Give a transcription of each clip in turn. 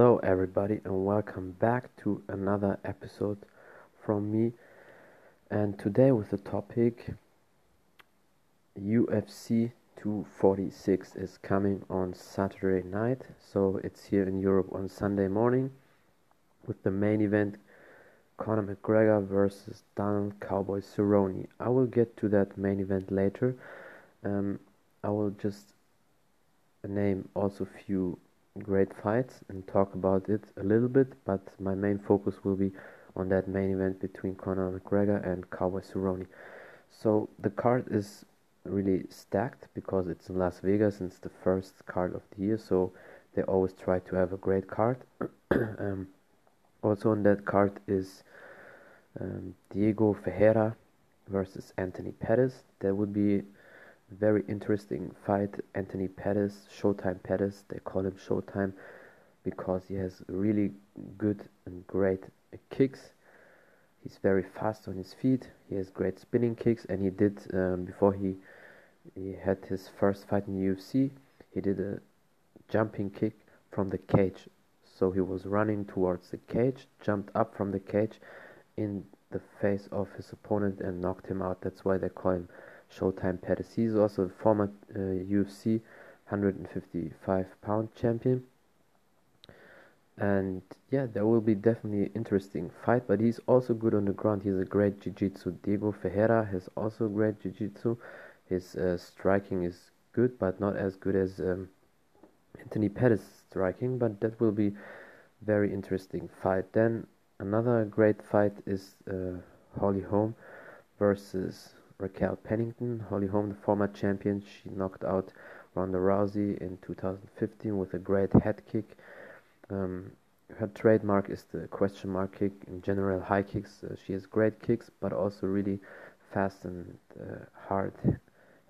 Hello, everybody, and welcome back to another episode from me. And today, with the topic UFC 246 is coming on Saturday night, so it's here in Europe on Sunday morning with the main event Conor McGregor versus Donald Cowboy Cerrone. I will get to that main event later. Um, I will just name also a few great fights and talk about it a little bit, but my main focus will be on that main event between Conor McGregor and Cowboy Cerrone. So the card is really stacked because it's in Las Vegas and it's the first card of the year, so they always try to have a great card. um, also on that card is um, Diego Ferreira versus Anthony Pettis. That would be very interesting fight. Anthony Pettis, Showtime Pettis, they call him Showtime because he has really good and great kicks. He's very fast on his feet. He has great spinning kicks, and he did um, before he he had his first fight in UFC. He did a jumping kick from the cage. So he was running towards the cage, jumped up from the cage in the face of his opponent and knocked him out. That's why they call him Showtime Pettis. He's also a former uh, UFC 155 pound champion. And yeah, that will be definitely an interesting fight, but he's also good on the ground. He's a great jiu-jitsu. Diego Ferreira has also great jiu-jitsu. His uh, striking is good, but not as good as um, Anthony Pettis striking. But that will be very interesting fight. Then another great fight is uh, Holly Holm versus Raquel Pennington, Holly Holm, the former champion, she knocked out Ronda Rousey in 2015 with a great head kick. Um, her trademark is the question mark kick. In general, high kicks. Uh, she has great kicks, but also really fast and uh, hard,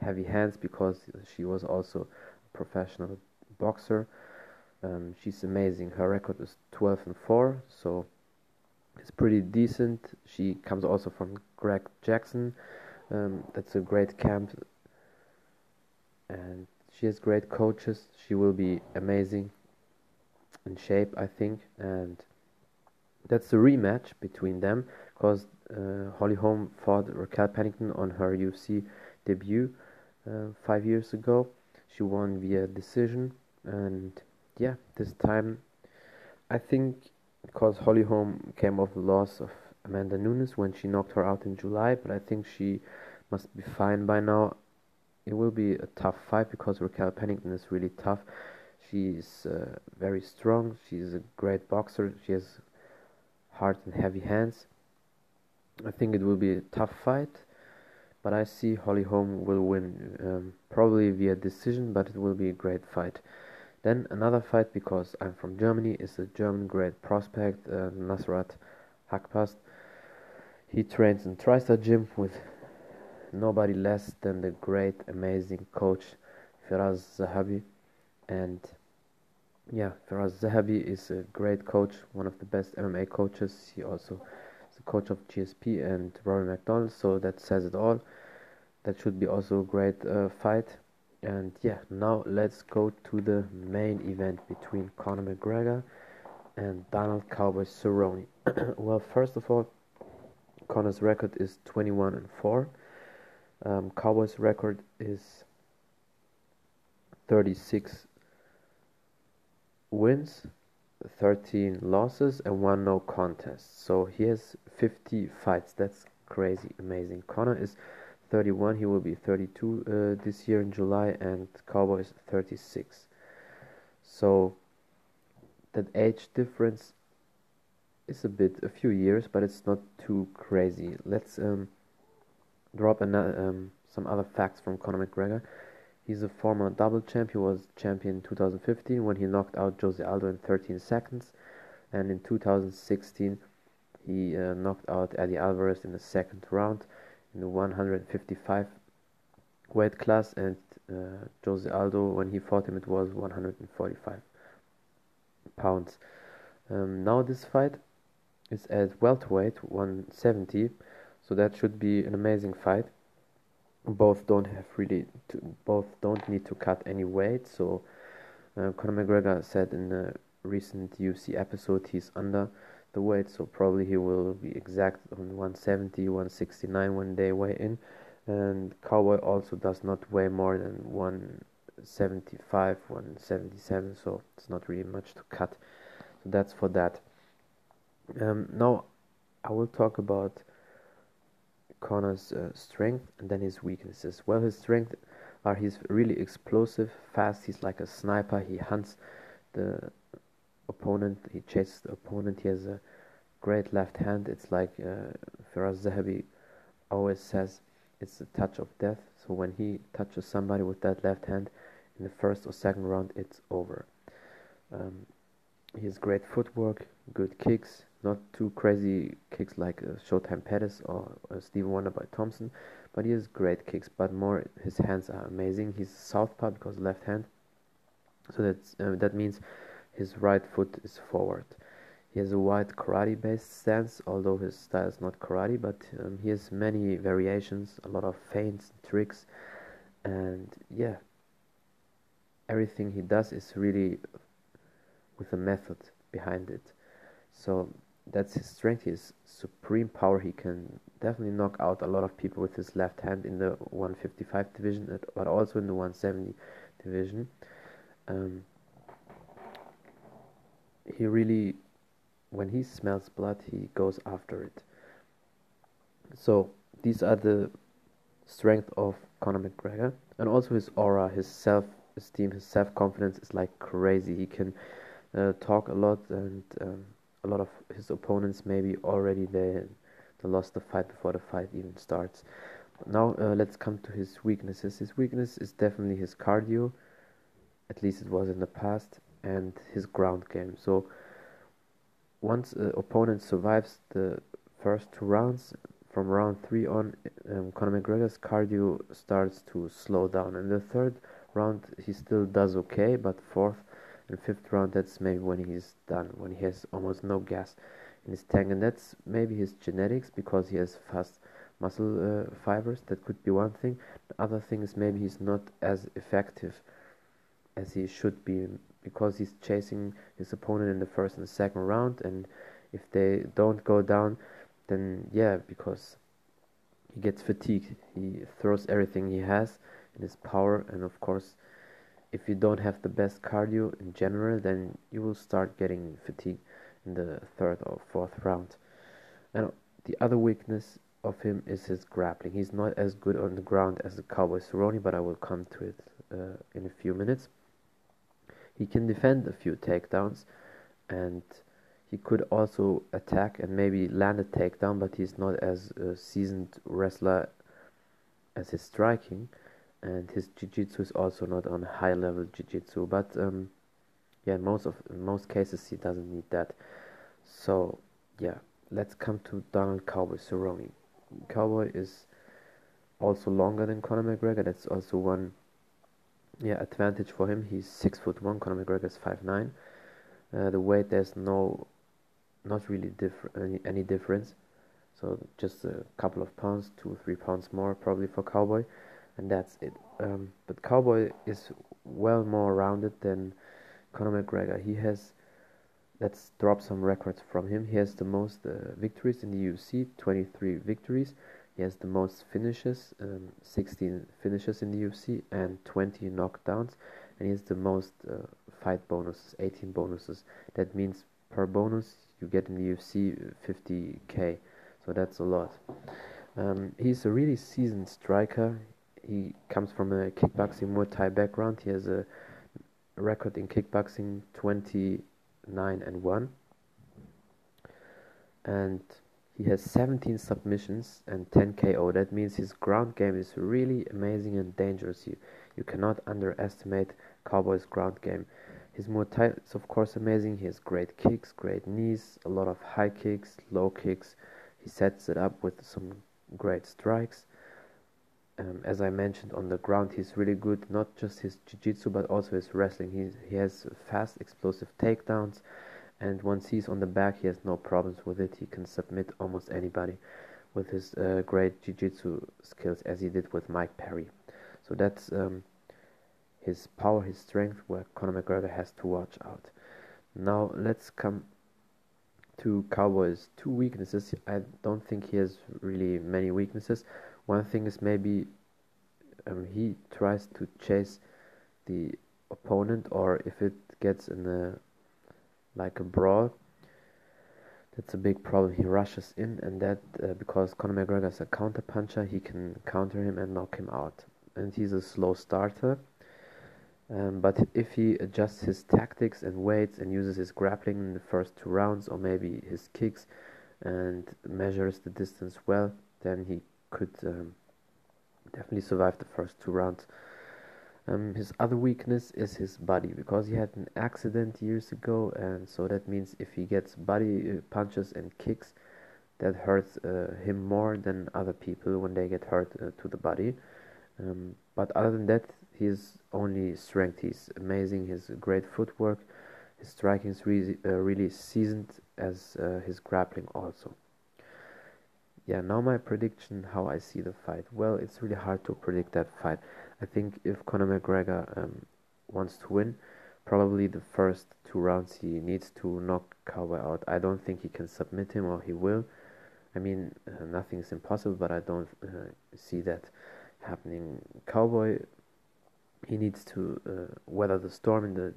heavy hands because she was also a professional boxer. Um, she's amazing. Her record is 12 and 4, so it's pretty decent. She comes also from Greg Jackson. Um, that's a great camp, and she has great coaches. She will be amazing in shape, I think, and that's the rematch between them because uh, Holly Holm fought Raquel Pennington on her UFC debut uh, five years ago. She won via decision, and yeah, this time I think because Holly Holm came off the loss of Amanda Nunes when she knocked her out in July, but I think she must be fine by now. It will be a tough fight because Raquel Pennington is really tough. She's uh, very strong. She's a great boxer. She has hard and heavy hands. I think it will be a tough fight, but I see Holly Holm will win, um, probably via decision, but it will be a great fight. Then another fight because I'm from Germany is a German great prospect, uh, Nasrat Haqparast. He trains in TriStar Gym with nobody less than the great, amazing coach Firas Zahabi. And yeah, Firas Zahabi is a great coach, one of the best MMA coaches. He also is the coach of GSP and Rory MacDonald, so that says it all. That should be also a great uh, fight. And yeah, now let's go to the main event between Conor McGregor and Donald Cowboy Cerrone. well, first of all, Conor's record is 21 and 4. Um, Cowboys record is 36 wins, 13 losses, and one no contest. So he has 50 fights. That's crazy, amazing. Conor is 31. He will be 32 uh, this year in July, and Cowboys 36. So that age difference is a bit a few years, but it's not too crazy. Let's um, drop another, um, some other facts from Conor McGregor. He's a former double champ. He was champion in 2015 when he knocked out Jose Aldo in 13 seconds, and in 2016 he uh, knocked out Eddie Alvarez in the second round in the 155 weight class, and uh, Jose Aldo when he fought him it was 145 pounds. Um, now this fight is at welterweight 170 so that should be an amazing fight. Both don't have really, to, both don't need to cut any weight. So uh, Conor McGregor said in the recent UFC episode, he's under the weight, so probably he will be exact on 170, 169 when they weigh in. And Cowboy also does not weigh more than 175, 177, so it's not really much to cut. So that's for that. Um, now I will talk about Conor's uh, strength and then his weaknesses. Well, his strength are he's really explosive, fast. He's like a sniper. He hunts the opponent. He chases the opponent. He has a great left hand. It's like uh, Firas Zahabi always says, it's a touch of death. So when he touches somebody with that left hand in the first or second round, it's over. Um, he has great footwork, good kicks, not too crazy kicks like uh, Showtime Pettis or uh, Stephen Wonderboy Thompson, but he has great kicks. But more, his hands are amazing. He's southpaw because left hand, so that's uh, that means his right foot is forward. He has a wide karate-based stance, although his style is not karate, but um, he has many variations, a lot of feints, and tricks, and yeah, everything he does is really with a method behind it. So that's his strength, his supreme power. He can definitely knock out a lot of people with his left hand in the 155 division, but also in the 170 division. Um, he really, when he smells blood, he goes after it. So these are the strength of Conor McGregor, and also his aura, his self-esteem, his self-confidence is like crazy. He can uh, talk a lot and. Um, a lot of his opponents maybe already they, they lost the fight before the fight even starts. Now uh, let's come to his weaknesses. His weakness is definitely his cardio, at least it was in the past, and his ground game. So once an opponent survives the first two rounds, from round three on, um, Conor McGregor's cardio starts to slow down. In the third round, he still does okay, but fourth in fifth round that's maybe when he's done when he has almost no gas in his tank. And that's maybe his genetics because he has fast muscle uh, fibers. That could be one thing. The other thing is maybe he's not as effective as he should be because he's chasing his opponent in the first and second round. And if they don't go down then yeah because he gets fatigued. He throws everything he has in his power. And of course if you don't have the best cardio in general, then you will start getting fatigue in the third or fourth round. And the other weakness of him is his grappling. He's not as good on the ground as the Cowboy Cerrone, but I will come to it uh, in a few minutes. He can defend a few takedowns, and he could also attack and maybe land a takedown, but he's not as a seasoned wrestler as his striking and his jiu-jitsu is also not on high level jiu-jitsu but um, yeah in most of in most cases he doesn't need that. So yeah let's come to Donald Cowboy Cerrone. Cowboy is also longer than Conor McGregor. That's also one yeah advantage for him. He's six foot one. Conor McGregor is five nine. Uh, the weight there's no not really different any, any difference. So just a couple of pounds two or three pounds more probably for Cowboy and that's it. Um, but Cowboy is well more rounded than Conor McGregor. He has, let's drop some records from him. He has the most uh, victories in the UFC, 23 victories. He has the most finishes, um, 16 finishes in the UFC, and 20 knockdowns. And he has the most uh, fight bonuses, 18 bonuses. That means per bonus you get in the UFC 50k. So that's a lot. Um, he's a really seasoned striker he comes from a kickboxing Muay Thai background. He has a record in kickboxing 29 and 1. And he has 17 submissions and 10 KO. That means his ground game is really amazing and dangerous. You, you cannot underestimate Cowboy's ground game. His Muay Thai is of course amazing. He has great kicks, great knees, a lot of high kicks, low kicks. He sets it up with some great strikes um, as I mentioned on the ground, he's really good. Not just his jiu-jitsu, but also his wrestling. He he has fast, explosive takedowns, and once he's on the back, he has no problems with it. He can submit almost anybody with his uh, great jiu-jitsu skills, as he did with Mike Perry. So that's um, his power, his strength, where Conor McGregor has to watch out. Now let's come to Cowboys' two weaknesses. I don't think he has really many weaknesses. One thing is maybe um, he tries to chase the opponent, or if it gets in a like a brawl, that's a big problem. He rushes in, and that uh, because Conor McGregor is a counter puncher, he can counter him and knock him out. And he's a slow starter. Um, but if he adjusts his tactics and weights and uses his grappling in the first two rounds, or maybe his kicks, and measures the distance well, then he could um, definitely survive the first two rounds. Um, his other weakness is his body because he had an accident years ago, and so that means if he gets body uh, punches and kicks, that hurts uh, him more than other people when they get hurt uh, to the body. Um, but other than that, his only strength. He's amazing. His great footwork. His striking is really, uh, seasoned as uh, his grappling also. Yeah, now my prediction how I see the fight. Well, it's really hard to predict that fight. I think if Conor McGregor um, wants to win, probably the first two rounds he needs to knock Cowboy out. I don't think he can submit him or he will. I mean, uh, nothing is impossible, but I don't uh, see that happening. Cowboy he needs to uh, weather the storm in the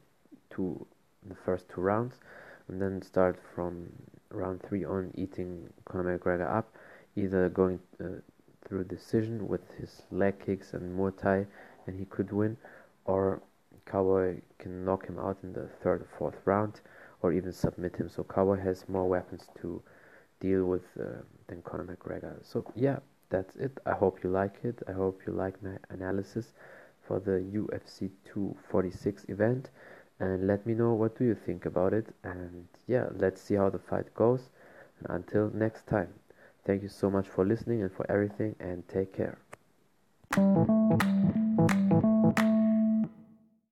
two the first two rounds and then start from round three on eating Conor McGregor up either going uh, through decision with his leg kicks and Muay Thai and he could win or Cowboy can knock him out in the third or fourth round or even submit him. So Cowboy has more weapons to deal with uh, than Conor McGregor. So yeah that's it. I hope you like it. I hope you like my analysis for the UFC 246 event. And let me know what do you think about it. And yeah let's see how the fight goes. And until next time thank you so much for listening and for everything and take care